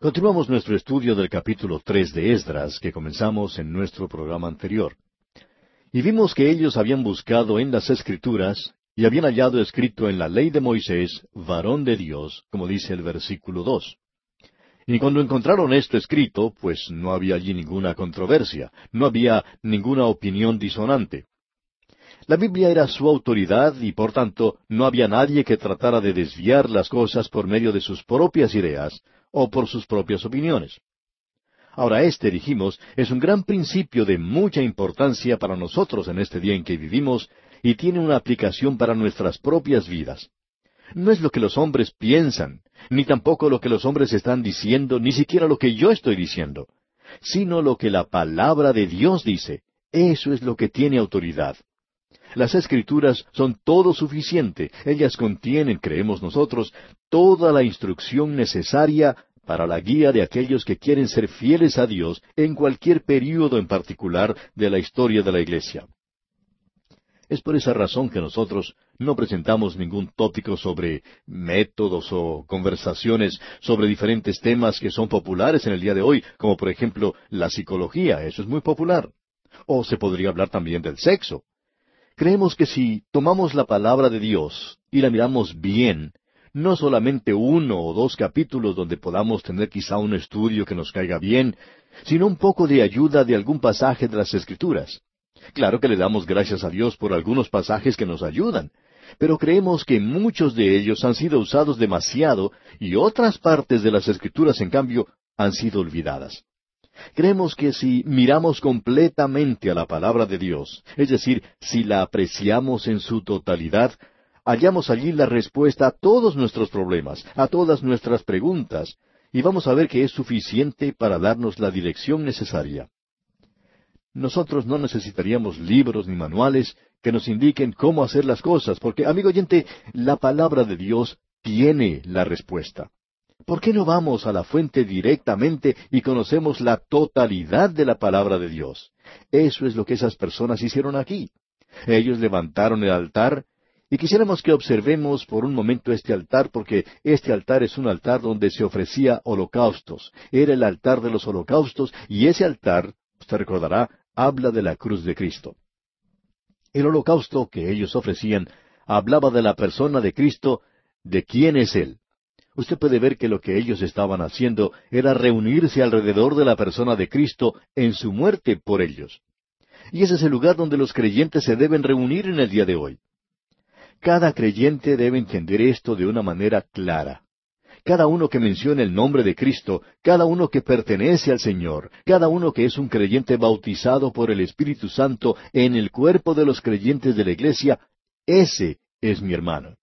Continuamos nuestro estudio del capítulo tres de Esdras que comenzamos en nuestro programa anterior. Y vimos que ellos habían buscado en las Escrituras y habían hallado escrito en la ley de Moisés, varón de Dios, como dice el versículo dos. Y cuando encontraron esto escrito, pues no había allí ninguna controversia, no había ninguna opinión disonante. La Biblia era su autoridad y por tanto no había nadie que tratara de desviar las cosas por medio de sus propias ideas o por sus propias opiniones. Ahora este, dijimos, es un gran principio de mucha importancia para nosotros en este día en que vivimos y tiene una aplicación para nuestras propias vidas. No es lo que los hombres piensan, ni tampoco lo que los hombres están diciendo, ni siquiera lo que yo estoy diciendo, sino lo que la palabra de Dios dice. Eso es lo que tiene autoridad. Las escrituras son todo suficiente. Ellas contienen, creemos nosotros, toda la instrucción necesaria para la guía de aquellos que quieren ser fieles a Dios en cualquier período en particular de la historia de la Iglesia. Es por esa razón que nosotros no presentamos ningún tópico sobre métodos o conversaciones sobre diferentes temas que son populares en el día de hoy, como por ejemplo la psicología, eso es muy popular. O se podría hablar también del sexo. Creemos que si tomamos la palabra de Dios y la miramos bien, no solamente uno o dos capítulos donde podamos tener quizá un estudio que nos caiga bien, sino un poco de ayuda de algún pasaje de las Escrituras. Claro que le damos gracias a Dios por algunos pasajes que nos ayudan, pero creemos que muchos de ellos han sido usados demasiado y otras partes de las Escrituras, en cambio, han sido olvidadas. Creemos que si miramos completamente a la palabra de Dios, es decir, si la apreciamos en su totalidad, hallamos allí la respuesta a todos nuestros problemas, a todas nuestras preguntas, y vamos a ver que es suficiente para darnos la dirección necesaria. Nosotros no necesitaríamos libros ni manuales que nos indiquen cómo hacer las cosas, porque, amigo oyente, la palabra de Dios tiene la respuesta. ¿Por qué no vamos a la fuente directamente y conocemos la totalidad de la palabra de Dios? Eso es lo que esas personas hicieron aquí. Ellos levantaron el altar y quisiéramos que observemos por un momento este altar porque este altar es un altar donde se ofrecía holocaustos. Era el altar de los holocaustos y ese altar, usted recordará, habla de la cruz de Cristo. El holocausto que ellos ofrecían hablaba de la persona de Cristo, de quién es Él usted puede ver que lo que ellos estaban haciendo era reunirse alrededor de la persona de Cristo en su muerte por ellos. Y ese es el lugar donde los creyentes se deben reunir en el día de hoy. Cada creyente debe entender esto de una manera clara. Cada uno que menciona el nombre de Cristo, cada uno que pertenece al Señor, cada uno que es un creyente bautizado por el Espíritu Santo en el cuerpo de los creyentes de la Iglesia, ese es mi hermano.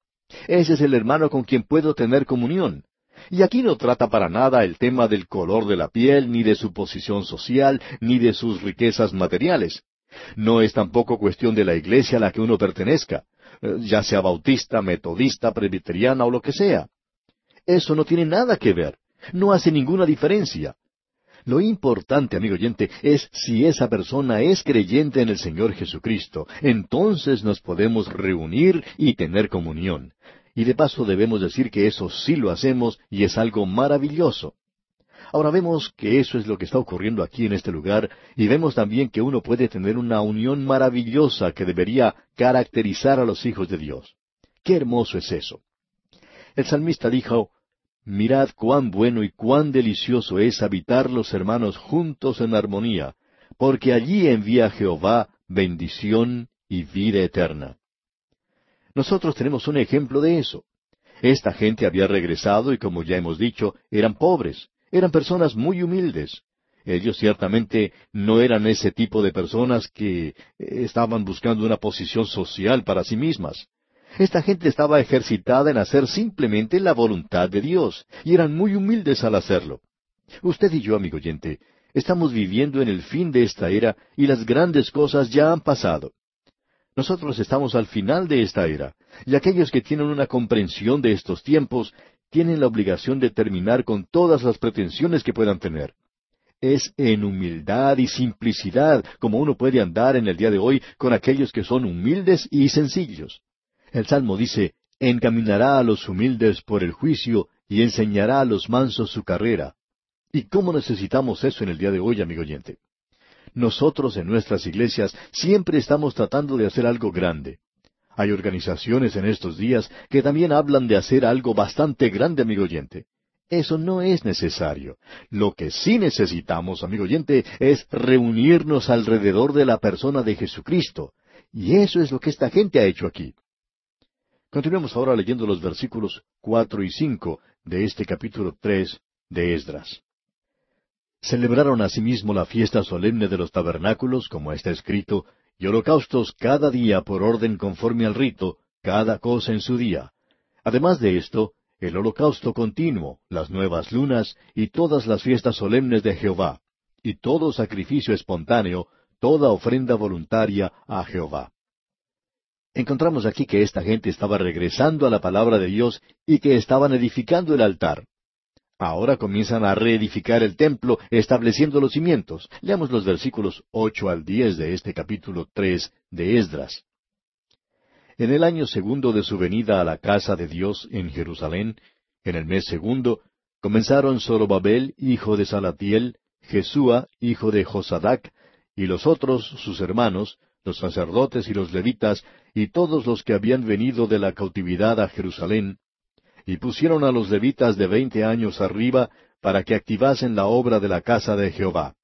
Ese es el hermano con quien puedo tener comunión. Y aquí no trata para nada el tema del color de la piel, ni de su posición social, ni de sus riquezas materiales. No es tampoco cuestión de la iglesia a la que uno pertenezca, eh, ya sea bautista, metodista, presbiteriana o lo que sea. Eso no tiene nada que ver, no hace ninguna diferencia. Lo importante, amigo oyente, es si esa persona es creyente en el Señor Jesucristo, entonces nos podemos reunir y tener comunión. Y de paso debemos decir que eso sí lo hacemos y es algo maravilloso. Ahora vemos que eso es lo que está ocurriendo aquí en este lugar y vemos también que uno puede tener una unión maravillosa que debería caracterizar a los hijos de Dios. Qué hermoso es eso. El salmista dijo, Mirad cuán bueno y cuán delicioso es habitar los hermanos juntos en armonía, porque allí envía Jehová bendición y vida eterna. Nosotros tenemos un ejemplo de eso. Esta gente había regresado y como ya hemos dicho, eran pobres, eran personas muy humildes. Ellos ciertamente no eran ese tipo de personas que estaban buscando una posición social para sí mismas. Esta gente estaba ejercitada en hacer simplemente la voluntad de Dios, y eran muy humildes al hacerlo. Usted y yo, amigo oyente, estamos viviendo en el fin de esta era y las grandes cosas ya han pasado. Nosotros estamos al final de esta era, y aquellos que tienen una comprensión de estos tiempos tienen la obligación de terminar con todas las pretensiones que puedan tener. Es en humildad y simplicidad como uno puede andar en el día de hoy con aquellos que son humildes y sencillos. El Salmo dice, encaminará a los humildes por el juicio y enseñará a los mansos su carrera. ¿Y cómo necesitamos eso en el día de hoy, amigo oyente? Nosotros en nuestras iglesias siempre estamos tratando de hacer algo grande. Hay organizaciones en estos días que también hablan de hacer algo bastante grande, amigo oyente. Eso no es necesario. Lo que sí necesitamos, amigo oyente, es reunirnos alrededor de la persona de Jesucristo. Y eso es lo que esta gente ha hecho aquí. Continuemos ahora leyendo los versículos cuatro y cinco de este capítulo tres de Esdras. Celebraron asimismo la fiesta solemne de los tabernáculos, como está escrito, y holocaustos cada día por orden conforme al rito, cada cosa en su día. Además de esto, el holocausto continuo, las nuevas lunas y todas las fiestas solemnes de Jehová, y todo sacrificio espontáneo, toda ofrenda voluntaria a Jehová. Encontramos aquí que esta gente estaba regresando a la palabra de Dios y que estaban edificando el altar. Ahora comienzan a reedificar el templo, estableciendo los cimientos. Leamos los versículos ocho al diez de este capítulo tres de Esdras. En el año segundo de su venida a la casa de Dios en Jerusalén, en el mes segundo, comenzaron Zorobabel, hijo de Salatiel, Jesúa, hijo de Josadac, y los otros, sus hermanos, los sacerdotes y los levitas, y todos los que habían venido de la cautividad a Jerusalén, y pusieron a los levitas de veinte años arriba para que activasen la obra de la casa de Jehová.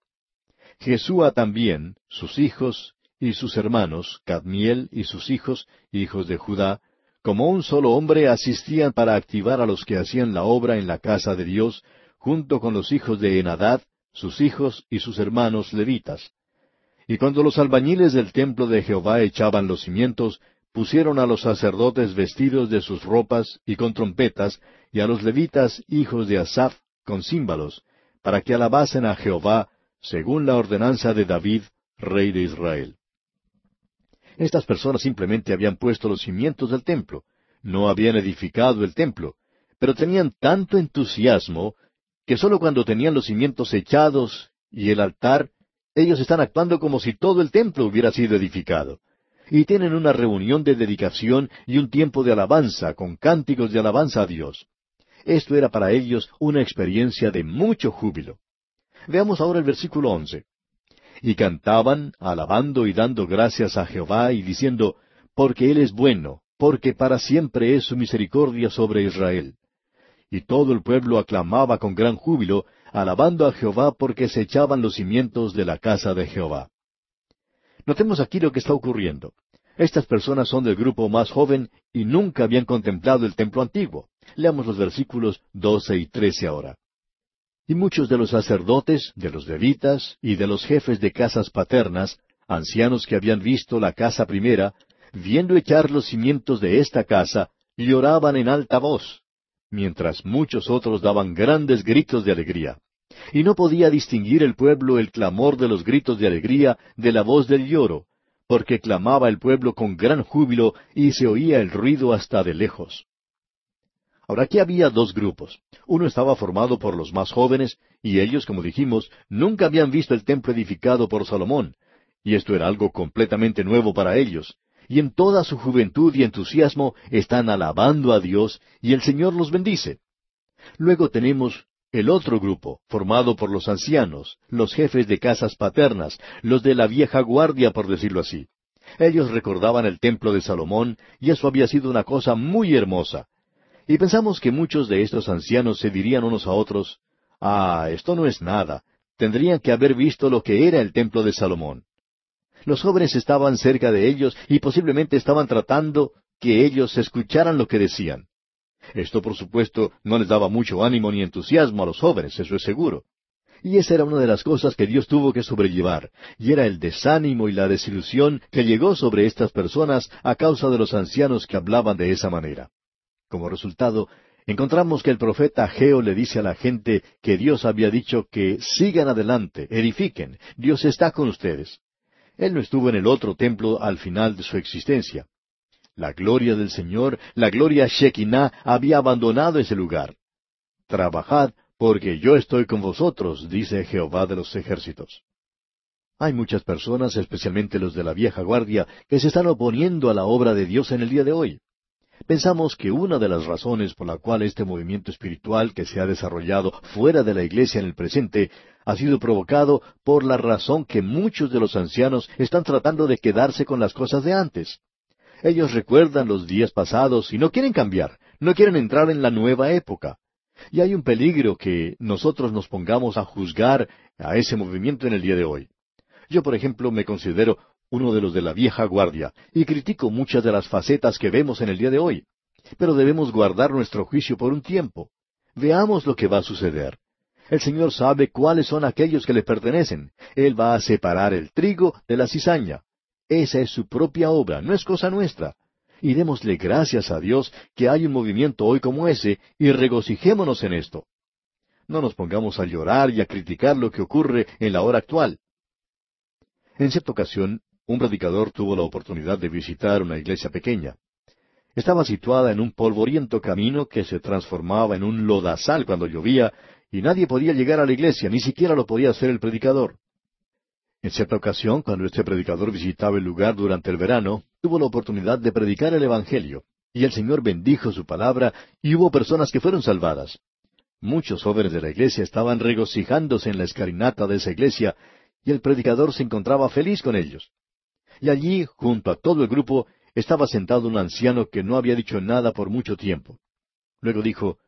Jesúa también, sus hijos, y sus hermanos, Cadmiel y sus hijos, hijos de Judá, como un solo hombre asistían para activar a los que hacían la obra en la casa de Dios, junto con los hijos de Enadad, sus hijos y sus hermanos levitas. Y cuando los albañiles del templo de Jehová echaban los cimientos, pusieron a los sacerdotes vestidos de sus ropas y con trompetas, y a los levitas hijos de Asaph con címbalos, para que alabasen a Jehová, según la ordenanza de David, rey de Israel. Estas personas simplemente habían puesto los cimientos del templo, no habían edificado el templo, pero tenían tanto entusiasmo que sólo cuando tenían los cimientos echados y el altar, ellos están actuando como si todo el templo hubiera sido edificado. Y tienen una reunión de dedicación y un tiempo de alabanza con cánticos de alabanza a Dios. Esto era para ellos una experiencia de mucho júbilo. Veamos ahora el versículo once y cantaban, alabando y dando gracias a Jehová y diciendo, porque Él es bueno, porque para siempre es su misericordia sobre Israel. Y todo el pueblo aclamaba con gran júbilo, alabando a Jehová porque se echaban los cimientos de la casa de Jehová. Notemos aquí lo que está ocurriendo. Estas personas son del grupo más joven y nunca habían contemplado el templo antiguo. Leamos los versículos doce y trece ahora. Y muchos de los sacerdotes, de los levitas y de los jefes de casas paternas, ancianos que habían visto la casa primera, viendo echar los cimientos de esta casa, lloraban en alta voz, mientras muchos otros daban grandes gritos de alegría. Y no podía distinguir el pueblo el clamor de los gritos de alegría de la voz del lloro, porque clamaba el pueblo con gran júbilo y se oía el ruido hasta de lejos. Ahora aquí había dos grupos. Uno estaba formado por los más jóvenes, y ellos, como dijimos, nunca habían visto el templo edificado por Salomón, y esto era algo completamente nuevo para ellos. Y en toda su juventud y entusiasmo están alabando a Dios, y el Señor los bendice. Luego tenemos el otro grupo, formado por los ancianos, los jefes de casas paternas, los de la vieja guardia, por decirlo así. Ellos recordaban el templo de Salomón, y eso había sido una cosa muy hermosa. Y pensamos que muchos de estos ancianos se dirían unos a otros, Ah, esto no es nada. Tendrían que haber visto lo que era el templo de Salomón. Los jóvenes estaban cerca de ellos y posiblemente estaban tratando que ellos escucharan lo que decían. Esto, por supuesto, no les daba mucho ánimo ni entusiasmo a los jóvenes, eso es seguro. Y esa era una de las cosas que Dios tuvo que sobrellevar, y era el desánimo y la desilusión que llegó sobre estas personas a causa de los ancianos que hablaban de esa manera. Como resultado, encontramos que el profeta Geo le dice a la gente que Dios había dicho que sigan adelante, edifiquen, Dios está con ustedes. Él no estuvo en el otro templo al final de su existencia. La gloria del Señor, la gloria Shekinah, había abandonado ese lugar. Trabajad, porque yo estoy con vosotros, dice Jehová de los ejércitos. Hay muchas personas, especialmente los de la vieja guardia, que se están oponiendo a la obra de Dios en el día de hoy. Pensamos que una de las razones por la cual este movimiento espiritual que se ha desarrollado fuera de la iglesia en el presente ha sido provocado por la razón que muchos de los ancianos están tratando de quedarse con las cosas de antes. Ellos recuerdan los días pasados y no quieren cambiar, no quieren entrar en la nueva época. Y hay un peligro que nosotros nos pongamos a juzgar a ese movimiento en el día de hoy. Yo, por ejemplo, me considero uno de los de la vieja guardia, y critico muchas de las facetas que vemos en el día de hoy. Pero debemos guardar nuestro juicio por un tiempo. Veamos lo que va a suceder. El Señor sabe cuáles son aquellos que le pertenecen. Él va a separar el trigo de la cizaña. Esa es su propia obra, no es cosa nuestra. Y démosle gracias a Dios que hay un movimiento hoy como ese, y regocijémonos en esto. No nos pongamos a llorar y a criticar lo que ocurre en la hora actual. En cierta ocasión, un predicador tuvo la oportunidad de visitar una iglesia pequeña. Estaba situada en un polvoriento camino que se transformaba en un lodazal cuando llovía y nadie podía llegar a la iglesia, ni siquiera lo podía hacer el predicador. En cierta ocasión, cuando este predicador visitaba el lugar durante el verano, tuvo la oportunidad de predicar el Evangelio, y el Señor bendijo su palabra, y hubo personas que fueron salvadas. Muchos jóvenes de la iglesia estaban regocijándose en la escalinata de esa iglesia, y el predicador se encontraba feliz con ellos. Y allí, junto a todo el grupo, estaba sentado un anciano que no había dicho nada por mucho tiempo. Luego dijo,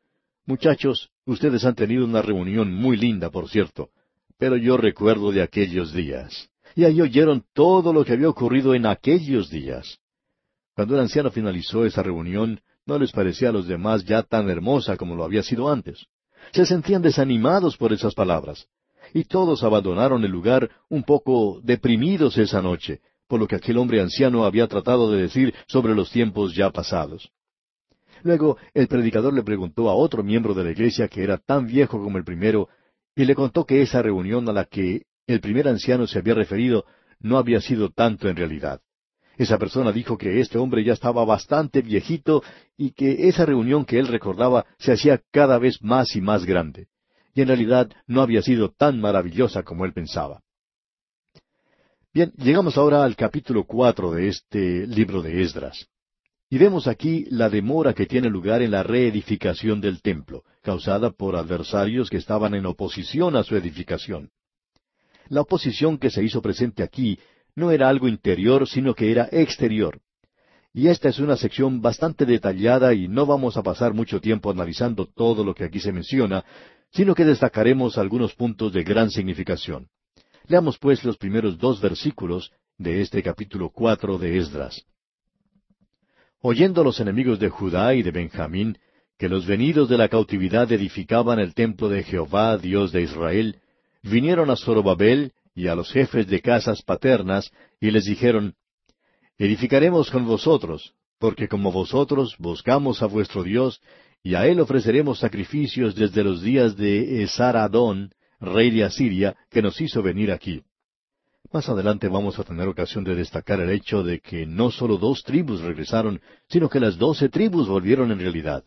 Muchachos, ustedes han tenido una reunión muy linda, por cierto, pero yo recuerdo de aquellos días. Y ahí oyeron todo lo que había ocurrido en aquellos días. Cuando el anciano finalizó esa reunión, no les parecía a los demás ya tan hermosa como lo había sido antes. Se sentían desanimados por esas palabras. Y todos abandonaron el lugar un poco deprimidos esa noche, lo que aquel hombre anciano había tratado de decir sobre los tiempos ya pasados. Luego el predicador le preguntó a otro miembro de la iglesia que era tan viejo como el primero, y le contó que esa reunión a la que el primer anciano se había referido no había sido tanto en realidad. Esa persona dijo que este hombre ya estaba bastante viejito y que esa reunión que él recordaba se hacía cada vez más y más grande. Y en realidad no había sido tan maravillosa como él pensaba. Bien, llegamos ahora al capítulo cuatro de este libro de Esdras. Y vemos aquí la demora que tiene lugar en la reedificación del templo, causada por adversarios que estaban en oposición a su edificación. La oposición que se hizo presente aquí no era algo interior, sino que era exterior. Y esta es una sección bastante detallada y no vamos a pasar mucho tiempo analizando todo lo que aquí se menciona, sino que destacaremos algunos puntos de gran significación. Leamos pues los primeros dos versículos de este capítulo cuatro de Esdras. Oyendo los enemigos de Judá y de Benjamín que los venidos de la cautividad edificaban el templo de Jehová, Dios de Israel, vinieron a Zorobabel y a los jefes de casas paternas, y les dijeron, Edificaremos con vosotros, porque como vosotros buscamos a vuestro Dios, y a él ofreceremos sacrificios desde los días de Esar-Adón, rey de Asiria, que nos hizo venir aquí. Más adelante vamos a tener ocasión de destacar el hecho de que no solo dos tribus regresaron, sino que las doce tribus volvieron en realidad.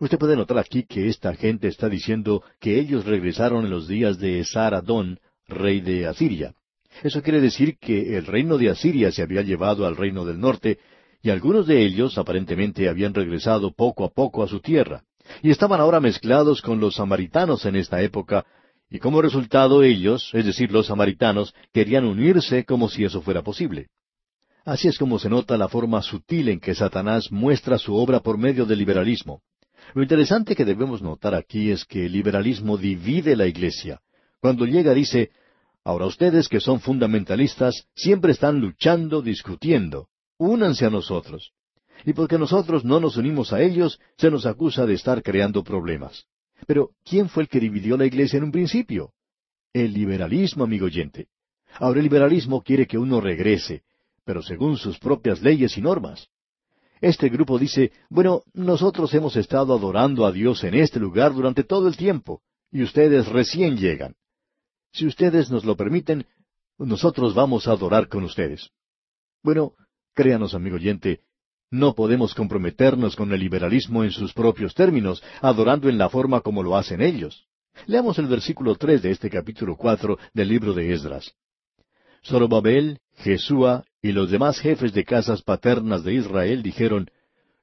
Usted puede notar aquí que esta gente está diciendo que ellos regresaron en los días de Esar-Adón, rey de Asiria. Eso quiere decir que el reino de Asiria se había llevado al reino del norte, y algunos de ellos aparentemente habían regresado poco a poco a su tierra, y estaban ahora mezclados con los samaritanos en esta época, y como resultado ellos, es decir, los samaritanos, querían unirse como si eso fuera posible. Así es como se nota la forma sutil en que Satanás muestra su obra por medio del liberalismo. Lo interesante que debemos notar aquí es que el liberalismo divide la iglesia. Cuando llega dice, ahora ustedes que son fundamentalistas siempre están luchando, discutiendo, únanse a nosotros. Y porque nosotros no nos unimos a ellos, se nos acusa de estar creando problemas. Pero, ¿quién fue el que dividió la iglesia en un principio? El liberalismo, amigo oyente. Ahora el liberalismo quiere que uno regrese, pero según sus propias leyes y normas. Este grupo dice, bueno, nosotros hemos estado adorando a Dios en este lugar durante todo el tiempo, y ustedes recién llegan. Si ustedes nos lo permiten, nosotros vamos a adorar con ustedes. Bueno, créanos, amigo oyente, no podemos comprometernos con el liberalismo en sus propios términos, adorando en la forma como lo hacen ellos. Leamos el versículo tres de este capítulo cuatro del libro de Esdras. Zorobabel, Jesúa y los demás jefes de casas paternas de Israel dijeron,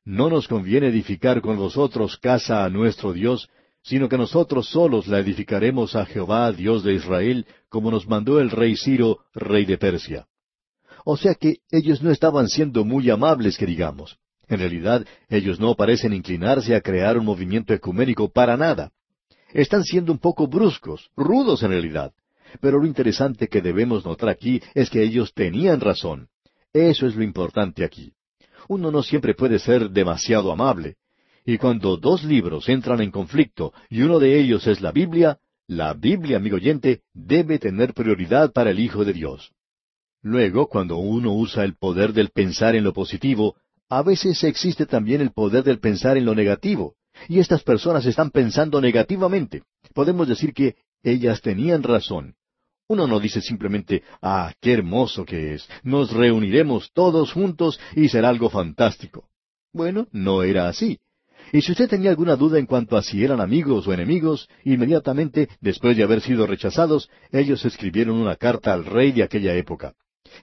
no nos conviene edificar con vosotros casa a nuestro Dios, sino que nosotros solos la edificaremos a Jehová, Dios de Israel, como nos mandó el rey Ciro, rey de Persia. O sea que ellos no estaban siendo muy amables, que digamos. En realidad, ellos no parecen inclinarse a crear un movimiento ecuménico para nada. Están siendo un poco bruscos, rudos en realidad. Pero lo interesante que debemos notar aquí es que ellos tenían razón. Eso es lo importante aquí. Uno no siempre puede ser demasiado amable. Y cuando dos libros entran en conflicto y uno de ellos es la Biblia, la Biblia, amigo oyente, debe tener prioridad para el Hijo de Dios. Luego, cuando uno usa el poder del pensar en lo positivo, a veces existe también el poder del pensar en lo negativo. Y estas personas están pensando negativamente. Podemos decir que ellas tenían razón. Uno no dice simplemente, ah, qué hermoso que es, nos reuniremos todos juntos y será algo fantástico. Bueno, no era así. Y si usted tenía alguna duda en cuanto a si eran amigos o enemigos, inmediatamente, después de haber sido rechazados, ellos escribieron una carta al rey de aquella época.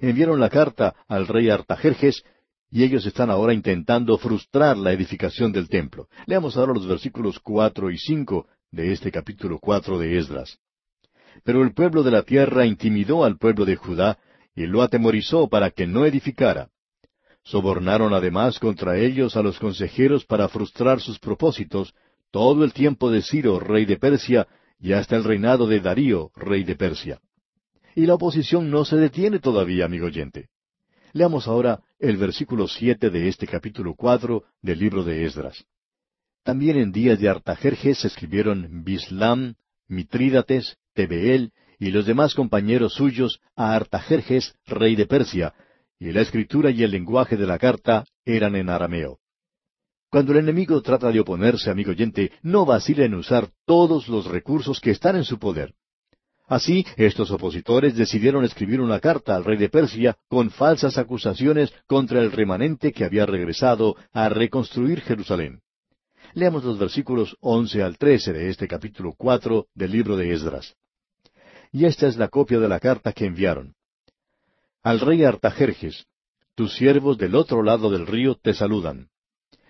Enviaron la carta al rey Artajerjes, y ellos están ahora intentando frustrar la edificación del templo. Leamos ahora los versículos cuatro y cinco de este capítulo cuatro de Esdras. Pero el pueblo de la tierra intimidó al pueblo de Judá y lo atemorizó para que no edificara. Sobornaron además contra ellos a los consejeros para frustrar sus propósitos todo el tiempo de Ciro, rey de Persia, y hasta el reinado de Darío, rey de Persia. Y la oposición no se detiene todavía, amigo oyente. Leamos ahora el versículo siete de este capítulo cuatro del libro de Esdras. También en días de Artajerjes escribieron Bislam, Mitrídates, Tebeel y los demás compañeros suyos a Artajerjes, rey de Persia, y la escritura y el lenguaje de la carta eran en arameo. Cuando el enemigo trata de oponerse, amigo oyente, no vacila en usar todos los recursos que están en su poder. Así, estos opositores decidieron escribir una carta al rey de Persia con falsas acusaciones contra el remanente que había regresado a reconstruir Jerusalén. Leamos los versículos once al trece de este capítulo cuatro del libro de Esdras. Y esta es la copia de la carta que enviaron. Al rey Artajerjes, tus siervos del otro lado del río te saludan.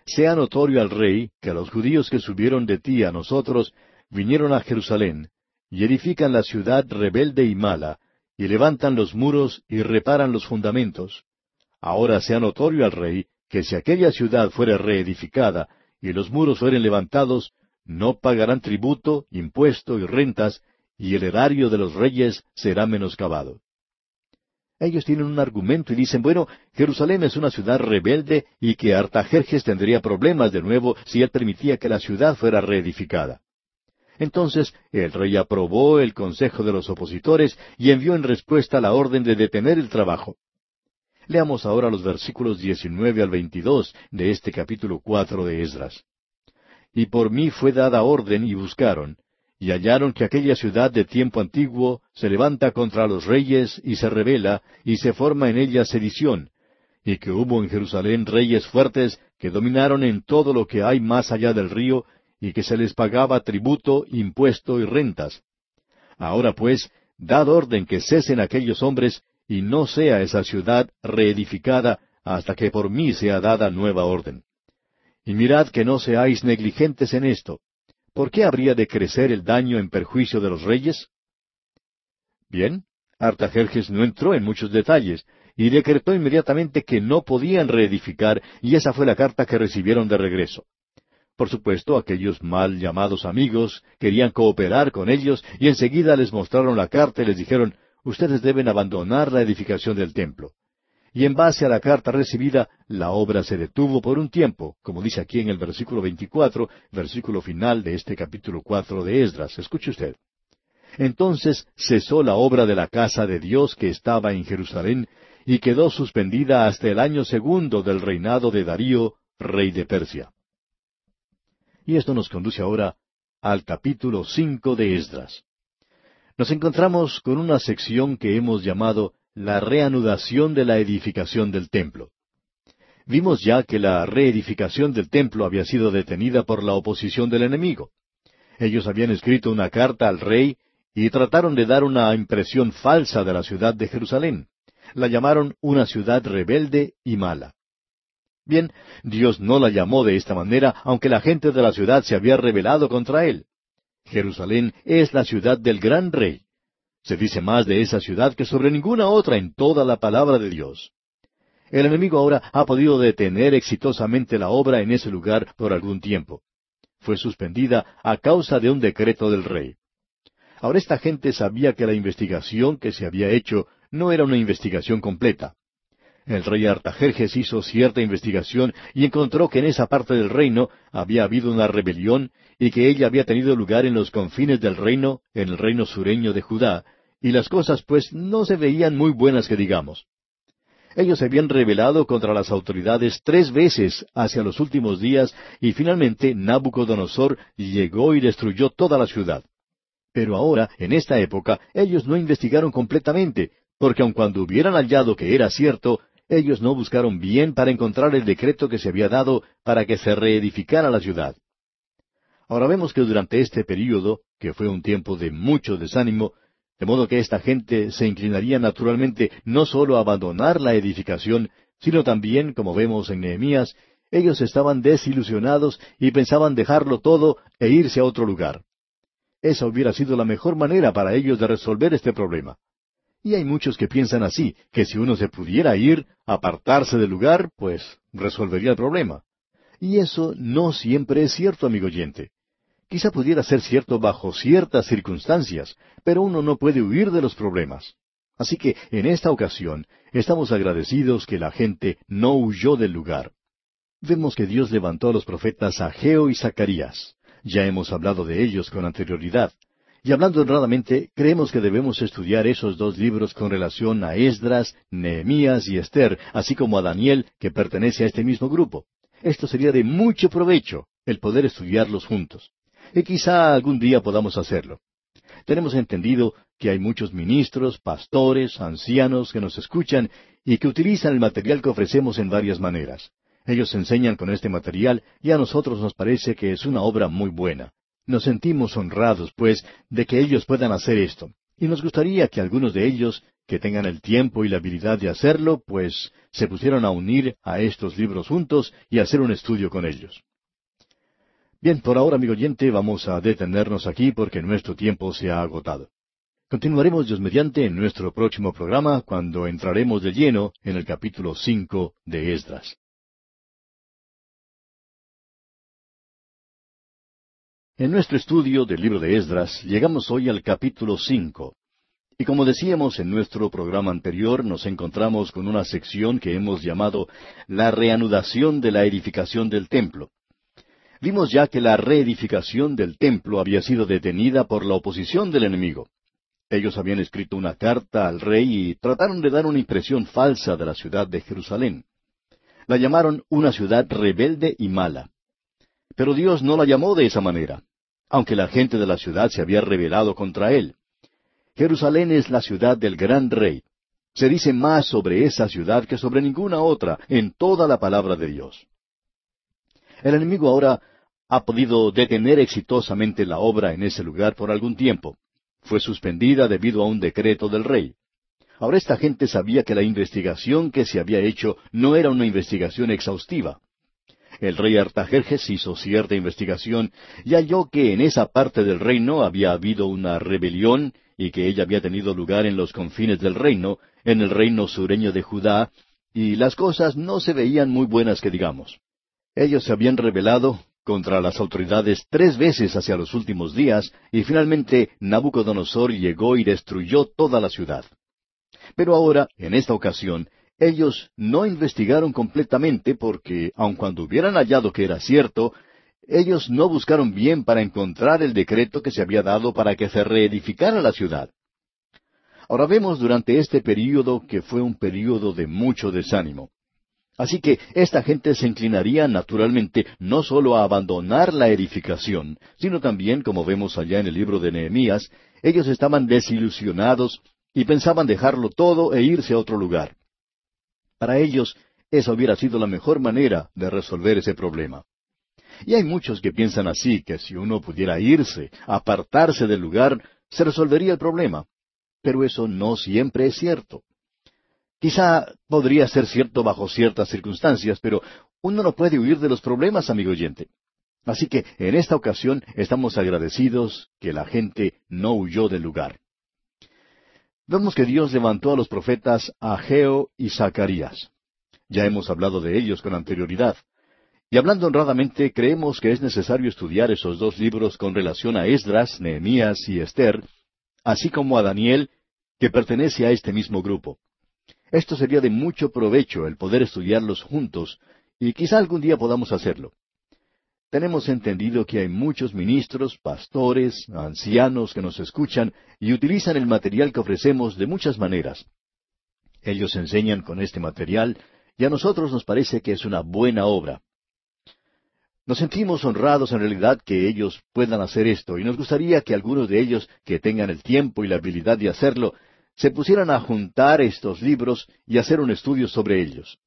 Sea notorio al rey que los judíos que subieron de ti a nosotros vinieron a Jerusalén, y edifican la ciudad rebelde y mala, y levantan los muros y reparan los fundamentos. Ahora sea notorio al rey que si aquella ciudad fuera reedificada y los muros fueren levantados, no pagarán tributo, impuesto y rentas, y el erario de los reyes será menoscabado. Ellos tienen un argumento y dicen, bueno, Jerusalén es una ciudad rebelde y que Artajerjes tendría problemas de nuevo si él permitía que la ciudad fuera reedificada. Entonces el rey aprobó el consejo de los opositores y envió en respuesta la orden de detener el trabajo. Leamos ahora los versículos 19 al 22 de este capítulo cuatro de Esdras. Y por mí fue dada orden y buscaron, y hallaron que aquella ciudad de tiempo antiguo se levanta contra los reyes y se revela, y se forma en ella sedición, y que hubo en Jerusalén reyes fuertes que dominaron en todo lo que hay más allá del río, y que se les pagaba tributo, impuesto y rentas. Ahora pues, dad orden que cesen aquellos hombres, y no sea esa ciudad reedificada hasta que por mí sea dada nueva orden. Y mirad que no seáis negligentes en esto, ¿por qué habría de crecer el daño en perjuicio de los reyes? Bien, Artajerjes no entró en muchos detalles y decretó inmediatamente que no podían reedificar y esa fue la carta que recibieron de regreso. Por supuesto, aquellos mal llamados amigos querían cooperar con ellos y enseguida les mostraron la carta y les dijeron, ustedes deben abandonar la edificación del templo y en base a la carta recibida, la obra se detuvo por un tiempo, como dice aquí en el versículo 24, versículo final de este capítulo 4 de Esdras. Escuche usted. Entonces cesó la obra de la casa de Dios que estaba en Jerusalén y quedó suspendida hasta el año segundo del reinado de Darío, rey de Persia. Y esto nos conduce ahora al capítulo cinco de Esdras. Nos encontramos con una sección que hemos llamado la reanudación de la edificación del templo. Vimos ya que la reedificación del templo había sido detenida por la oposición del enemigo. Ellos habían escrito una carta al rey y trataron de dar una impresión falsa de la ciudad de Jerusalén. La llamaron una ciudad rebelde y mala. Bien, Dios no la llamó de esta manera, aunque la gente de la ciudad se había rebelado contra él. Jerusalén es la ciudad del gran rey. Se dice más de esa ciudad que sobre ninguna otra en toda la palabra de Dios. El enemigo ahora ha podido detener exitosamente la obra en ese lugar por algún tiempo. Fue suspendida a causa de un decreto del rey. Ahora esta gente sabía que la investigación que se había hecho no era una investigación completa. El rey Artajerjes hizo cierta investigación y encontró que en esa parte del reino había habido una rebelión y que ella había tenido lugar en los confines del reino, en el reino sureño de Judá, y las cosas pues no se veían muy buenas que digamos. Ellos se habían rebelado contra las autoridades tres veces hacia los últimos días y finalmente Nabucodonosor llegó y destruyó toda la ciudad. Pero ahora, en esta época, ellos no investigaron completamente, porque aun cuando hubieran hallado que era cierto, ellos no buscaron bien para encontrar el decreto que se había dado para que se reedificara la ciudad. Ahora vemos que durante este período, que fue un tiempo de mucho desánimo, de modo que esta gente se inclinaría naturalmente no solo a abandonar la edificación, sino también, como vemos en Nehemías, ellos estaban desilusionados y pensaban dejarlo todo e irse a otro lugar. Esa hubiera sido la mejor manera para ellos de resolver este problema. Y hay muchos que piensan así, que si uno se pudiera ir, apartarse del lugar, pues resolvería el problema. Y eso no siempre es cierto, amigo oyente. Quizá pudiera ser cierto bajo ciertas circunstancias, pero uno no puede huir de los problemas. Así que en esta ocasión estamos agradecidos que la gente no huyó del lugar. Vemos que Dios levantó a los profetas Ageo y Zacarías. Ya hemos hablado de ellos con anterioridad. Y hablando honradamente, creemos que debemos estudiar esos dos libros con relación a Esdras, Nehemías y Esther, así como a Daniel, que pertenece a este mismo grupo. Esto sería de mucho provecho, el poder estudiarlos juntos. Y quizá algún día podamos hacerlo. Tenemos entendido que hay muchos ministros, pastores, ancianos que nos escuchan y que utilizan el material que ofrecemos en varias maneras. Ellos enseñan con este material y a nosotros nos parece que es una obra muy buena. Nos sentimos honrados, pues, de que ellos puedan hacer esto. Y nos gustaría que algunos de ellos, que tengan el tiempo y la habilidad de hacerlo, pues se pusieran a unir a estos libros juntos y hacer un estudio con ellos. Bien, por ahora, amigo oyente, vamos a detenernos aquí porque nuestro tiempo se ha agotado. Continuaremos Dios mediante en nuestro próximo programa cuando entraremos de lleno en el capítulo cinco de Esdras. En nuestro estudio del libro de Esdras llegamos hoy al capítulo cinco. Y como decíamos en nuestro programa anterior, nos encontramos con una sección que hemos llamado la reanudación de la edificación del templo. Vimos ya que la reedificación del templo había sido detenida por la oposición del enemigo. Ellos habían escrito una carta al rey y trataron de dar una impresión falsa de la ciudad de Jerusalén. La llamaron una ciudad rebelde y mala. Pero Dios no la llamó de esa manera, aunque la gente de la ciudad se había rebelado contra él. Jerusalén es la ciudad del gran rey. Se dice más sobre esa ciudad que sobre ninguna otra en toda la palabra de Dios. El enemigo ahora ha podido detener exitosamente la obra en ese lugar por algún tiempo. Fue suspendida debido a un decreto del rey. Ahora esta gente sabía que la investigación que se había hecho no era una investigación exhaustiva. El rey Artajerjes hizo cierta investigación y halló que en esa parte del reino había habido una rebelión y que ella había tenido lugar en los confines del reino, en el reino sureño de Judá, y las cosas no se veían muy buenas que digamos. Ellos se habían rebelado contra las autoridades tres veces hacia los últimos días, y finalmente Nabucodonosor llegó y destruyó toda la ciudad. Pero ahora, en esta ocasión, ellos no investigaron completamente porque, aun cuando hubieran hallado que era cierto, ellos no buscaron bien para encontrar el decreto que se había dado para que se reedificara la ciudad. Ahora vemos durante este período que fue un período de mucho desánimo. Así que esta gente se inclinaría naturalmente no solo a abandonar la edificación, sino también, como vemos allá en el libro de Nehemías, ellos estaban desilusionados y pensaban dejarlo todo e irse a otro lugar. Para ellos, esa hubiera sido la mejor manera de resolver ese problema. Y hay muchos que piensan así, que si uno pudiera irse, apartarse del lugar, se resolvería el problema. Pero eso no siempre es cierto. Quizá podría ser cierto bajo ciertas circunstancias, pero Uno no puede huir de los problemas, amigo oyente. Así que en esta ocasión estamos agradecidos que la gente no huyó del lugar. Vemos que Dios levantó a los profetas Ageo y Zacarías. Ya hemos hablado de ellos con anterioridad. Y hablando honradamente, creemos que es necesario estudiar esos dos libros con relación a Esdras, Nehemías y Esther, así como a Daniel, que pertenece a este mismo grupo. Esto sería de mucho provecho el poder estudiarlos juntos, y quizá algún día podamos hacerlo. Tenemos entendido que hay muchos ministros, pastores, ancianos que nos escuchan y utilizan el material que ofrecemos de muchas maneras. Ellos enseñan con este material y a nosotros nos parece que es una buena obra. Nos sentimos honrados en realidad que ellos puedan hacer esto y nos gustaría que algunos de ellos que tengan el tiempo y la habilidad de hacerlo se pusieran a juntar estos libros y hacer un estudio sobre ellos.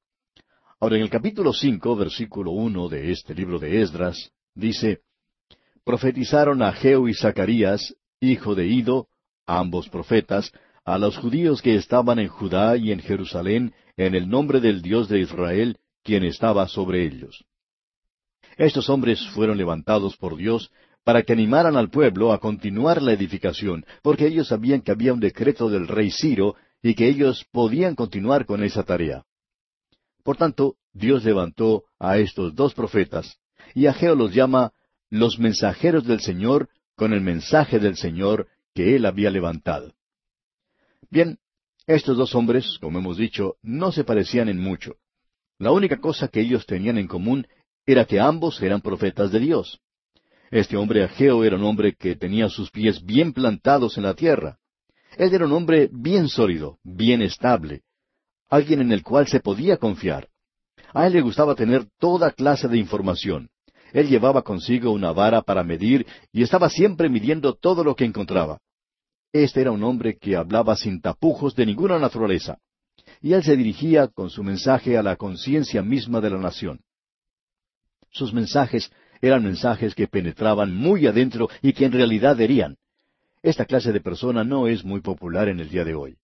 Ahora, en el capítulo cinco, versículo uno de este libro de Esdras, dice, Profetizaron a Geo y Zacarías, hijo de Ido, ambos profetas, a los judíos que estaban en Judá y en Jerusalén, en el nombre del Dios de Israel, quien estaba sobre ellos. Estos hombres fueron levantados por Dios para que animaran al pueblo a continuar la edificación, porque ellos sabían que había un decreto del rey Ciro y que ellos podían continuar con esa tarea. Por tanto, Dios levantó a estos dos profetas, y Ageo los llama los mensajeros del Señor con el mensaje del Señor que él había levantado. Bien, estos dos hombres, como hemos dicho, no se parecían en mucho. La única cosa que ellos tenían en común era que ambos eran profetas de Dios. Este hombre Ageo era un hombre que tenía sus pies bien plantados en la tierra. Él era un hombre bien sólido, bien estable, alguien en el cual se podía confiar. A él le gustaba tener toda clase de información. Él llevaba consigo una vara para medir y estaba siempre midiendo todo lo que encontraba. Este era un hombre que hablaba sin tapujos de ninguna naturaleza. Y él se dirigía con su mensaje a la conciencia misma de la nación. Sus mensajes eran mensajes que penetraban muy adentro y que en realidad herían. Esta clase de persona no es muy popular en el día de hoy.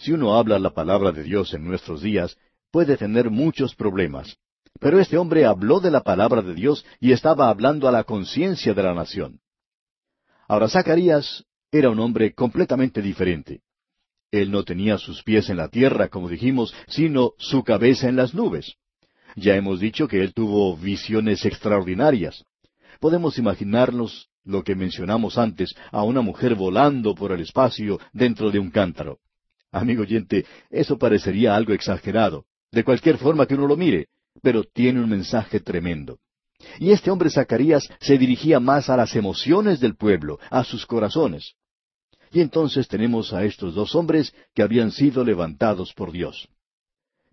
Si uno habla la palabra de Dios en nuestros días, puede tener muchos problemas. Pero este hombre habló de la palabra de Dios y estaba hablando a la conciencia de la nación. Ahora Zacarías era un hombre completamente diferente. Él no tenía sus pies en la tierra, como dijimos, sino su cabeza en las nubes. Ya hemos dicho que él tuvo visiones extraordinarias. Podemos imaginarnos lo que mencionamos antes, a una mujer volando por el espacio dentro de un cántaro. Amigo oyente, eso parecería algo exagerado, de cualquier forma que uno lo mire, pero tiene un mensaje tremendo. Y este hombre Zacarías se dirigía más a las emociones del pueblo, a sus corazones. Y entonces tenemos a estos dos hombres que habían sido levantados por Dios.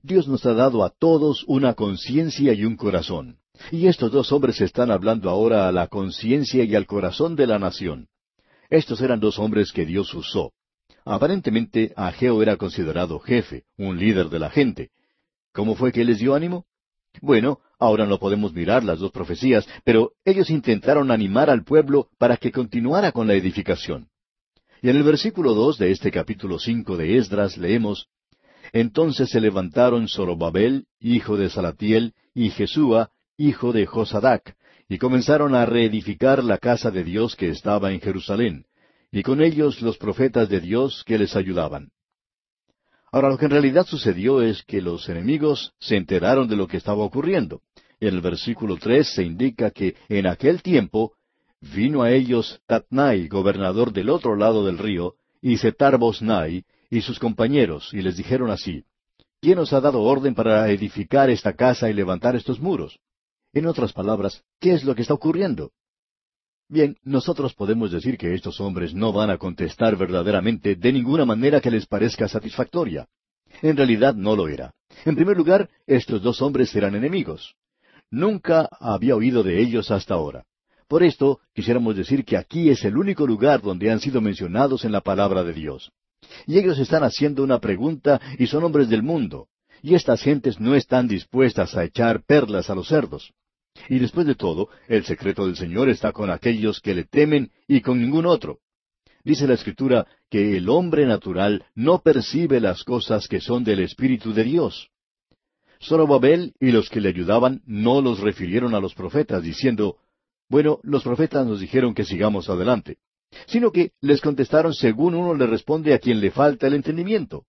Dios nos ha dado a todos una conciencia y un corazón. Y estos dos hombres están hablando ahora a la conciencia y al corazón de la nación. Estos eran dos hombres que Dios usó. Aparentemente, Ageo era considerado jefe, un líder de la gente. ¿Cómo fue que les dio ánimo? Bueno, ahora no podemos mirar las dos profecías, pero ellos intentaron animar al pueblo para que continuara con la edificación. Y en el versículo dos de este capítulo cinco de Esdras leemos Entonces se levantaron Zorobabel, hijo de Salatiel, y Jesúa, hijo de Josadac, y comenzaron a reedificar la casa de Dios que estaba en Jerusalén, y con ellos los profetas de Dios que les ayudaban. Ahora lo que en realidad sucedió es que los enemigos se enteraron de lo que estaba ocurriendo. En el versículo tres se indica que en aquel tiempo vino a ellos Tatnai, gobernador del otro lado del río, y Setar y sus compañeros, y les dijeron así, ¿Quién os ha dado orden para edificar esta casa y levantar estos muros? En otras palabras, ¿qué es lo que está ocurriendo? Bien, nosotros podemos decir que estos hombres no van a contestar verdaderamente de ninguna manera que les parezca satisfactoria. En realidad no lo era. En primer lugar, estos dos hombres eran enemigos. Nunca había oído de ellos hasta ahora. Por esto, quisiéramos decir que aquí es el único lugar donde han sido mencionados en la palabra de Dios. Y ellos están haciendo una pregunta y son hombres del mundo. Y estas gentes no están dispuestas a echar perlas a los cerdos. Y después de todo, el secreto del Señor está con aquellos que le temen y con ningún otro. Dice la Escritura que el hombre natural no percibe las cosas que son del Espíritu de Dios. Zorobabel y los que le ayudaban no los refirieron a los profetas, diciendo, bueno, los profetas nos dijeron que sigamos adelante, sino que les contestaron según uno le responde a quien le falta el entendimiento.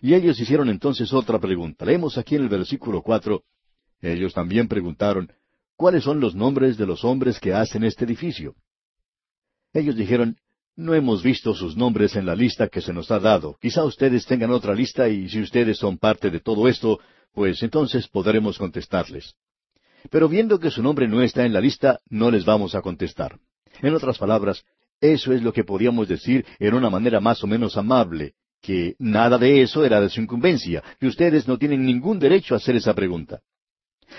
Y ellos hicieron entonces otra pregunta. Leemos aquí en el versículo cuatro. Ellos también preguntaron, ¿cuáles son los nombres de los hombres que hacen este edificio? Ellos dijeron, no hemos visto sus nombres en la lista que se nos ha dado. Quizá ustedes tengan otra lista y si ustedes son parte de todo esto, pues entonces podremos contestarles. Pero viendo que su nombre no está en la lista, no les vamos a contestar. En otras palabras, eso es lo que podíamos decir en una manera más o menos amable, que nada de eso era de su incumbencia, que ustedes no tienen ningún derecho a hacer esa pregunta.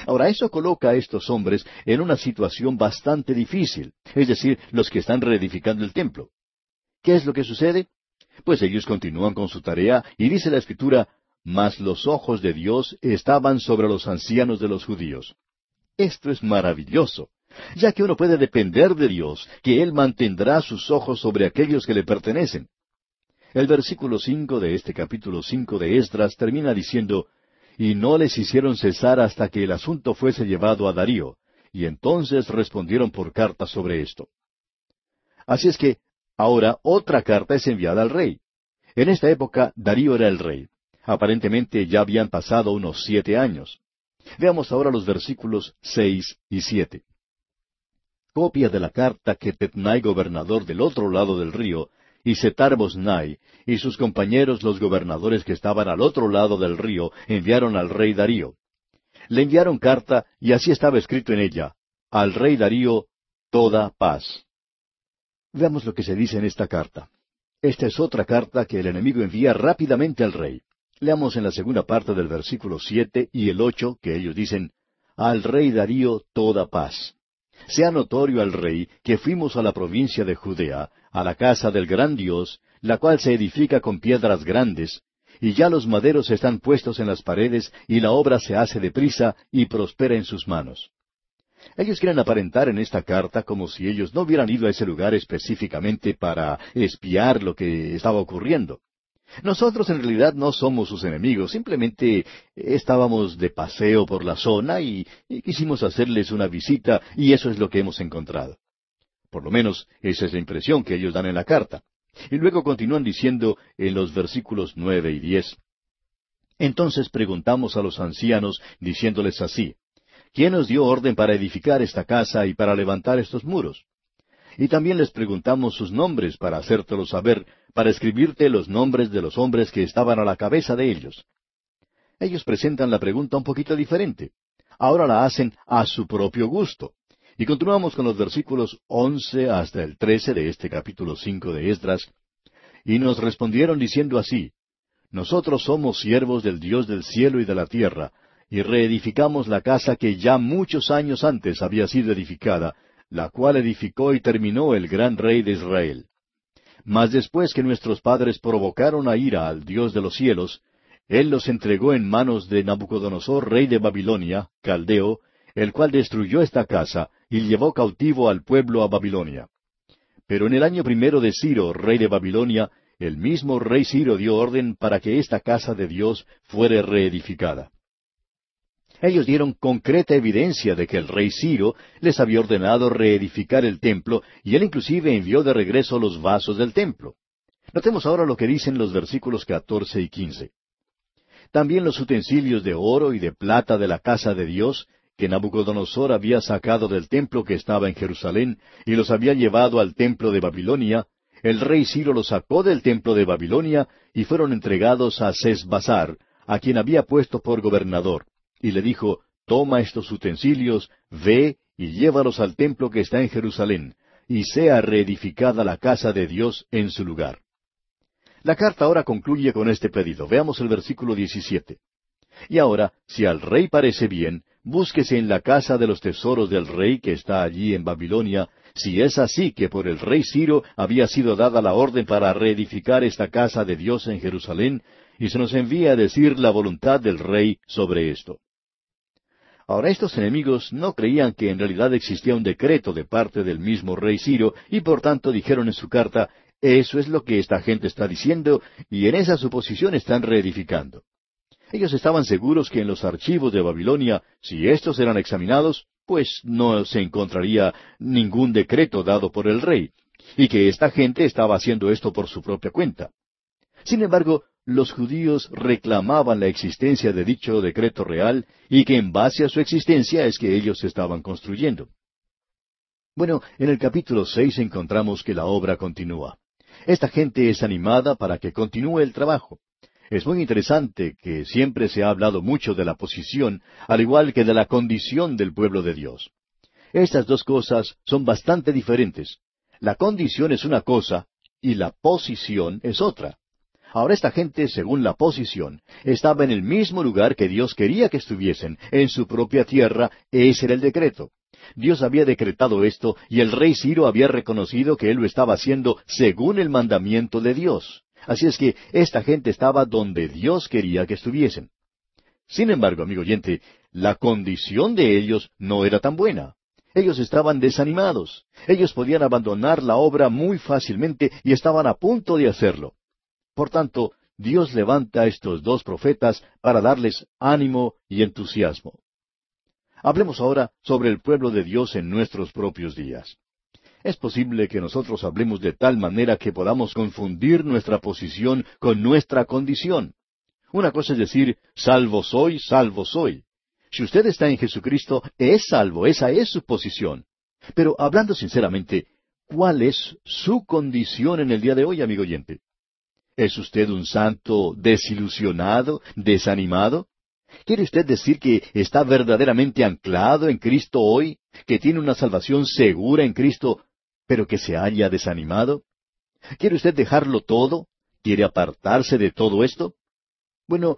Ahora, eso coloca a estos hombres en una situación bastante difícil, es decir, los que están reedificando el templo. ¿Qué es lo que sucede? Pues ellos continúan con su tarea y dice la Escritura, mas los ojos de Dios estaban sobre los ancianos de los judíos. Esto es maravilloso, ya que uno puede depender de Dios, que Él mantendrá sus ojos sobre aquellos que le pertenecen. El versículo cinco de este capítulo cinco de Esdras termina diciendo, y no les hicieron cesar hasta que el asunto fuese llevado a Darío, y entonces respondieron por carta sobre esto. Así es que, ahora otra carta es enviada al rey. En esta época Darío era el rey. Aparentemente ya habían pasado unos siete años. Veamos ahora los versículos seis y siete. Copia de la carta que Tetnai, gobernador del otro lado del río, y Setar Bosnai, y sus compañeros los gobernadores que estaban al otro lado del río, enviaron al rey Darío. Le enviaron carta, y así estaba escrito en ella, al rey Darío, toda paz. Veamos lo que se dice en esta carta. Esta es otra carta que el enemigo envía rápidamente al rey. Leamos en la segunda parte del versículo siete y el ocho que ellos dicen, Al rey Darío toda paz. Sea notorio al rey que fuimos a la provincia de Judea, a la casa del gran Dios, la cual se edifica con piedras grandes, y ya los maderos están puestos en las paredes, y la obra se hace deprisa y prospera en sus manos. Ellos quieren aparentar en esta carta como si ellos no hubieran ido a ese lugar específicamente para espiar lo que estaba ocurriendo. Nosotros en realidad no somos sus enemigos, simplemente estábamos de paseo por la zona y, quisimos hacerles una visita y eso es lo que hemos encontrado. Por lo menos esa es la impresión que ellos dan en la carta. Y luego continúan diciendo en los versículos nueve y diez. Entonces preguntamos a los ancianos, diciéndoles así, ¿quién nos dio orden para edificar esta casa y para levantar estos muros? Y también les preguntamos sus nombres para hacértelo saber, para escribirte los nombres de los hombres que estaban a la cabeza de ellos. Ellos presentan la pregunta un poquito diferente. Ahora la hacen a su propio gusto. Y continuamos con los versículos once hasta el trece de este capítulo cinco de Esdras. Y nos respondieron diciendo así, Nosotros somos siervos del Dios del cielo y de la tierra, y reedificamos la casa que ya muchos años antes había sido edificada, la cual edificó y terminó el gran rey de Israel. Mas después que nuestros padres provocaron a ira al Dios de los cielos, Él los entregó en manos de Nabucodonosor, rey de Babilonia, Caldeo, el cual destruyó esta casa y llevó cautivo al pueblo a Babilonia. Pero en el año primero de Ciro, rey de Babilonia, el mismo rey Ciro dio orden para que esta casa de Dios fuere reedificada. Ellos dieron concreta evidencia de que el rey Ciro les había ordenado reedificar el templo y él inclusive envió de regreso los vasos del templo. Notemos ahora lo que dicen los versículos catorce y quince. También los utensilios de oro y de plata de la casa de Dios, que Nabucodonosor había sacado del templo que estaba en Jerusalén y los había llevado al templo de Babilonia, el rey Ciro los sacó del templo de Babilonia y fueron entregados a Sesbazar, a quien había puesto por gobernador y le dijo, Toma estos utensilios, ve y llévalos al templo que está en Jerusalén, y sea reedificada la casa de Dios en su lugar. La carta ahora concluye con este pedido. Veamos el versículo 17. Y ahora, si al rey parece bien, búsquese en la casa de los tesoros del rey que está allí en Babilonia, si es así que por el rey Ciro había sido dada la orden para reedificar esta casa de Dios en Jerusalén, y se nos envía a decir la voluntad del rey sobre esto. Ahora estos enemigos no creían que en realidad existía un decreto de parte del mismo rey Ciro y por tanto dijeron en su carta, eso es lo que esta gente está diciendo y en esa suposición están reedificando. Ellos estaban seguros que en los archivos de Babilonia, si estos eran examinados, pues no se encontraría ningún decreto dado por el rey, y que esta gente estaba haciendo esto por su propia cuenta. Sin embargo, los judíos reclamaban la existencia de dicho decreto real y que en base a su existencia es que ellos estaban construyendo. Bueno, en el capítulo seis encontramos que la obra continúa. Esta gente es animada para que continúe el trabajo. Es muy interesante que siempre se ha hablado mucho de la posición, al igual que de la condición del pueblo de Dios. Estas dos cosas son bastante diferentes. La condición es una cosa y la posición es otra. Ahora esta gente, según la posición, estaba en el mismo lugar que Dios quería que estuviesen, en su propia tierra, ese era el decreto. Dios había decretado esto y el rey Ciro había reconocido que él lo estaba haciendo según el mandamiento de Dios. Así es que esta gente estaba donde Dios quería que estuviesen. Sin embargo, amigo oyente, la condición de ellos no era tan buena. Ellos estaban desanimados. Ellos podían abandonar la obra muy fácilmente y estaban a punto de hacerlo. Por tanto, Dios levanta a estos dos profetas para darles ánimo y entusiasmo. Hablemos ahora sobre el pueblo de Dios en nuestros propios días. Es posible que nosotros hablemos de tal manera que podamos confundir nuestra posición con nuestra condición. Una cosa es decir, salvo soy, salvo soy. Si usted está en Jesucristo, es salvo, esa es su posición. Pero hablando sinceramente, ¿cuál es su condición en el día de hoy, amigo oyente? ¿Es usted un santo desilusionado, desanimado? ¿Quiere usted decir que está verdaderamente anclado en Cristo hoy, que tiene una salvación segura en Cristo, pero que se haya desanimado? ¿Quiere usted dejarlo todo? ¿Quiere apartarse de todo esto? Bueno,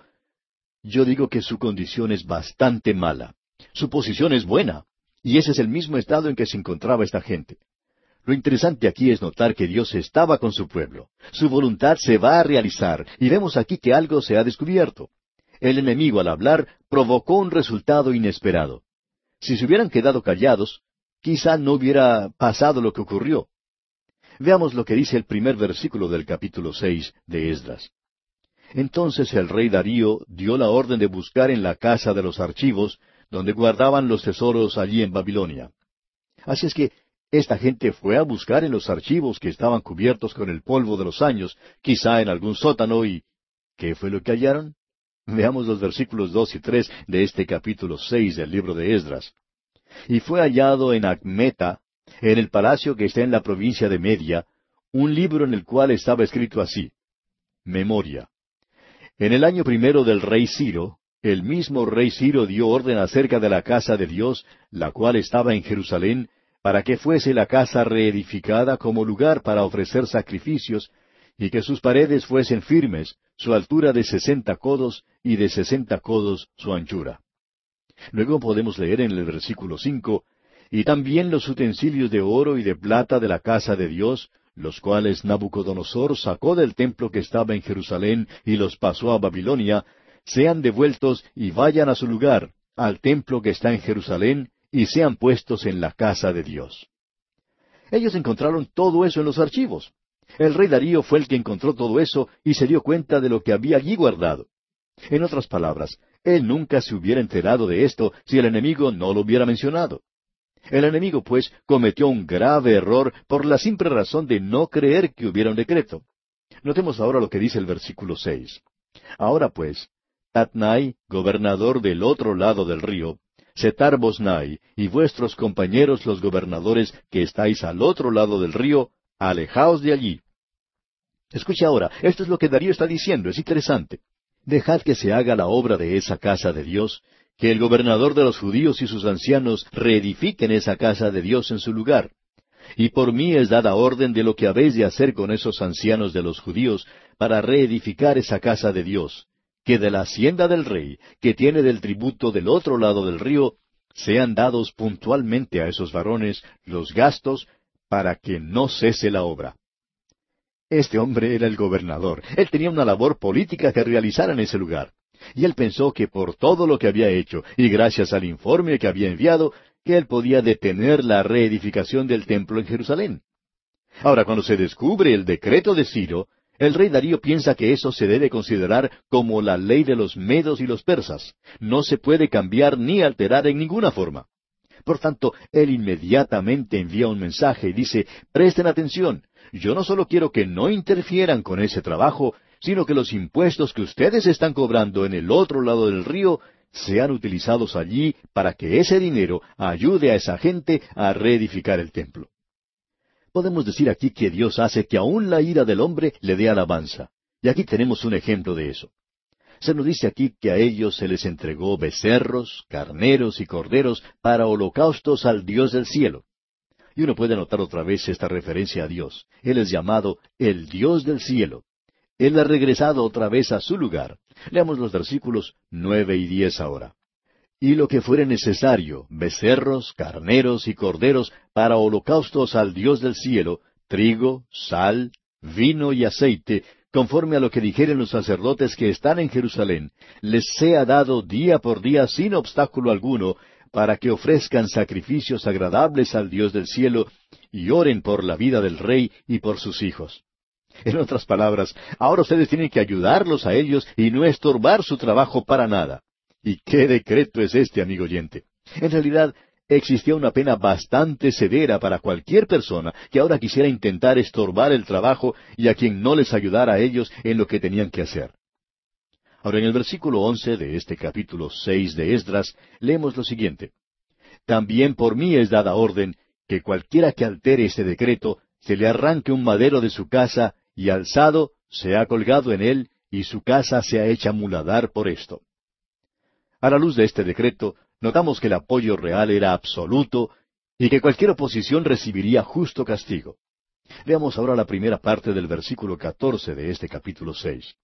yo digo que su condición es bastante mala. Su posición es buena, y ese es el mismo estado en que se encontraba esta gente. Lo interesante aquí es notar que Dios estaba con su pueblo. Su voluntad se va a realizar, y vemos aquí que algo se ha descubierto. El enemigo al hablar provocó un resultado inesperado. Si se hubieran quedado callados, quizá no hubiera pasado lo que ocurrió. Veamos lo que dice el primer versículo del capítulo seis de Esdras. Entonces el rey Darío dio la orden de buscar en la casa de los archivos, donde guardaban los tesoros allí en Babilonia. Así es que esta gente fue a buscar en los archivos que estaban cubiertos con el polvo de los años, quizá en algún sótano, y ¿qué fue lo que hallaron? Veamos los versículos dos y tres de este capítulo seis del libro de Esdras. Y fue hallado en Acmeta, en el palacio que está en la provincia de Media, un libro en el cual estaba escrito así, Memoria. En el año primero del rey Ciro, el mismo rey Ciro dio orden acerca de la casa de Dios, la cual estaba en Jerusalén, para que fuese la casa reedificada como lugar para ofrecer sacrificios, y que sus paredes fuesen firmes, su altura de sesenta codos y de sesenta codos su anchura. Luego podemos leer en el versículo cinco, y también los utensilios de oro y de plata de la casa de Dios, los cuales Nabucodonosor sacó del templo que estaba en Jerusalén y los pasó a Babilonia, sean devueltos y vayan a su lugar, al templo que está en Jerusalén, y sean puestos en la casa de Dios. Ellos encontraron todo eso en los archivos. El rey Darío fue el que encontró todo eso y se dio cuenta de lo que había allí guardado. En otras palabras, él nunca se hubiera enterado de esto si el enemigo no lo hubiera mencionado. El enemigo, pues, cometió un grave error por la simple razón de no creer que hubiera un decreto. Notemos ahora lo que dice el versículo seis. Ahora pues, Tatnai, gobernador del otro lado del río, Setar Bosnai, y vuestros compañeros los gobernadores que estáis al otro lado del río, alejaos de allí. Escuche ahora, esto es lo que Darío está diciendo, es interesante. Dejad que se haga la obra de esa casa de Dios, que el gobernador de los judíos y sus ancianos reedifiquen esa casa de Dios en su lugar. Y por mí es dada orden de lo que habéis de hacer con esos ancianos de los judíos para reedificar esa casa de Dios, que de la hacienda del rey, que tiene del tributo del otro lado del río, sean dados puntualmente a esos varones los gastos para que no cese la obra. Este hombre era el gobernador. Él tenía una labor política que realizar en ese lugar. Y él pensó que por todo lo que había hecho, y gracias al informe que había enviado, que él podía detener la reedificación del templo en Jerusalén. Ahora, cuando se descubre el decreto de Ciro, El rey Darío piensa que eso se debe considerar como la ley de los medos y los persas. No se puede cambiar ni alterar en ninguna forma. Por tanto, él inmediatamente envía un mensaje y dice, presten atención, yo no solo quiero que no interfieran con ese trabajo, sino que los impuestos que ustedes están cobrando en el otro lado del río sean utilizados allí para que ese dinero ayude a esa gente a reedificar el templo. Podemos decir aquí que Dios hace que aún la ira del hombre le dé alabanza. Y aquí tenemos un ejemplo de eso. Se nos dice aquí que a ellos se les entregó becerros, carneros y corderos para holocaustos al Dios del cielo. Y uno puede notar otra vez esta referencia a Dios. Él es llamado el Dios del cielo. Él ha regresado otra vez a su lugar. Leamos los versículos nueve y diez ahora. Y lo que fuere necesario, becerros, carneros y corderos para holocaustos al Dios del cielo, trigo, sal, vino y aceite, conforme a lo que dijeren los sacerdotes que están en Jerusalén, les sea dado día por día sin obstáculo alguno, para que ofrezcan sacrificios agradables al Dios del cielo y oren por la vida del rey y por sus hijos. En otras palabras, ahora ustedes tienen que ayudarlos a ellos y no estorbar su trabajo para nada. ¿Y qué decreto es este, amigo oyente? En realidad, existía una pena bastante severa para cualquier persona que ahora quisiera intentar estorbar el trabajo y a quien no les ayudara a ellos en lo que tenían que hacer. Ahora, en el versículo once de este capítulo seis de Esdras, leemos lo siguiente. También por mí es dada orden que cualquiera que altere este decreto se le arranque un madero de su casa y alzado sea colgado en él y su casa sea hecha muladar por esto. A la luz de este decreto, notamos que el apoyo real era absoluto y que cualquier oposición recibiría justo castigo. Veamos ahora la primera parte del versículo catorce de este capítulo seis.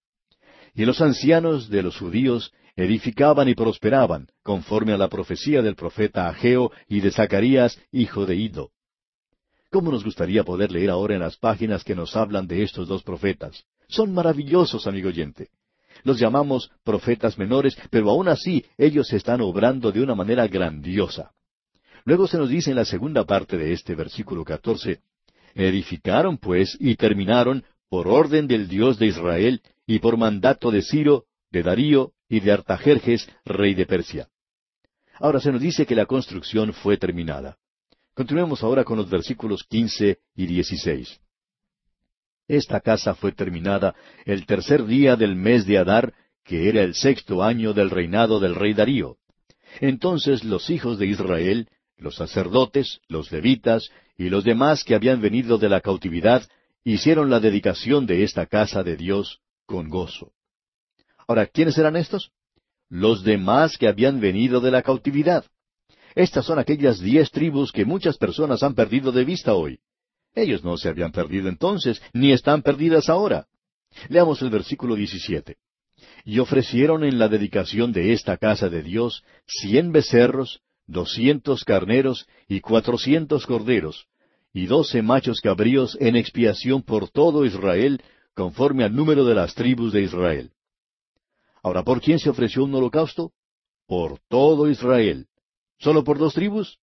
Y los ancianos de los judíos edificaban y prosperaban, conforme a la profecía del profeta Ageo y de Zacarías, hijo de Ido. ¿Cómo nos gustaría poder leer ahora en las páginas que nos hablan de estos dos profetas? Son maravillosos, amigo oyente. Los llamamos profetas menores, pero aún así ellos están obrando de una manera grandiosa. Luego se nos dice en la segunda parte de este versículo catorce, Edificaron pues y terminaron por orden del Dios de Israel y por mandato de Ciro, de Darío y de Artajerjes, rey de Persia. Ahora se nos dice que la construcción fue terminada. Continuemos ahora con los versículos quince y dieciséis. Esta casa fue terminada el tercer día del mes de Adar, que era el sexto año del reinado del rey Darío. Entonces los hijos de Israel, los sacerdotes, los levitas y los demás que habían venido de la cautividad, hicieron la dedicación de esta casa de Dios con gozo. Ahora, ¿quiénes eran estos? Los demás que habían venido de la cautividad. Estas son aquellas diez tribus que muchas personas han perdido de vista hoy. Ellos no se habían perdido entonces, ni están perdidas ahora. Leamos el versículo 17. Y ofrecieron en la dedicación de esta casa de Dios cien becerros, doscientos carneros y cuatrocientos corderos, y doce machos cabríos en expiación por todo Israel, conforme al número de las tribus de Israel. Ahora, ¿por quién se ofreció un holocausto? Por todo Israel. ¿Solo por dos tribus?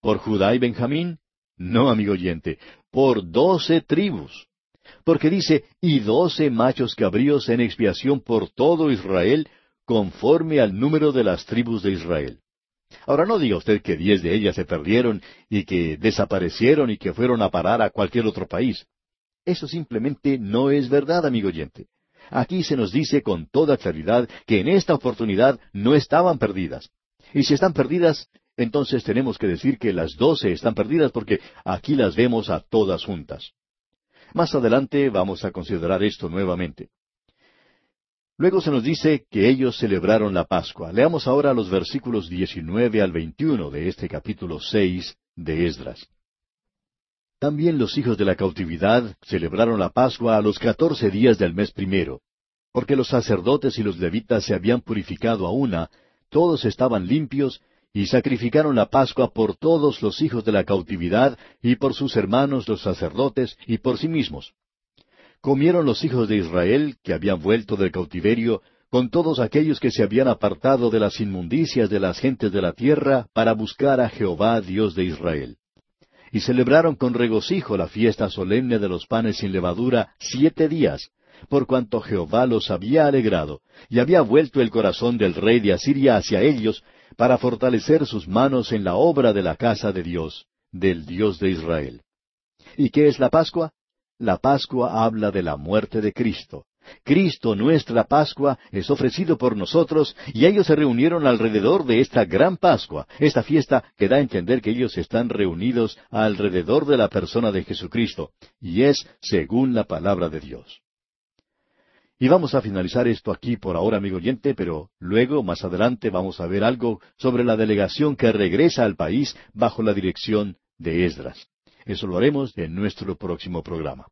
¿Por Judá y Benjamín? No, amigo oyente, por doce tribus. Porque dice, y doce machos cabríos en expiación por todo Israel, conforme al número de las tribus de Israel. Ahora no diga usted que diez de ellas se perdieron y que desaparecieron y que fueron a parar a cualquier otro país. Eso simplemente no es verdad, amigo oyente. Aquí se nos dice con toda claridad que en esta oportunidad no estaban perdidas. Y si están perdidas, entonces tenemos que decir que las doce están perdidas porque aquí las vemos a todas juntas. Más adelante vamos a considerar esto nuevamente. Luego se nos dice que ellos celebraron la Pascua. Leamos ahora los versículos 19 al 21 de este capítulo 6 de Esdras. También los hijos de la cautividad celebraron la Pascua a los catorce días del mes primero, porque los sacerdotes y los levitas se habían purificado a una, todos estaban limpios, y sacrificaron la Pascua por todos los hijos de la cautividad, y por sus hermanos los sacerdotes, y por sí mismos. Comieron los hijos de Israel, que habían vuelto del cautiverio, con todos aquellos que se habían apartado de las inmundicias de las gentes de la tierra, para buscar a Jehová Dios de Israel y celebraron con regocijo la fiesta solemne de los panes sin levadura siete días, por cuanto Jehová los había alegrado, y había vuelto el corazón del rey de Asiria hacia ellos, para fortalecer sus manos en la obra de la casa de Dios, del Dios de Israel. ¿Y qué es la Pascua? La Pascua habla de la muerte de Cristo. Cristo, nuestra Pascua, es ofrecido por nosotros y ellos se reunieron alrededor de esta gran Pascua, esta fiesta que da a entender que ellos están reunidos alrededor de la persona de Jesucristo, y es según la palabra de Dios. Y vamos a finalizar esto aquí por ahora, amigo oyente, pero luego, más adelante, vamos a ver algo sobre la delegación que regresa al país bajo la dirección de Esdras. Eso lo haremos en nuestro próximo programa.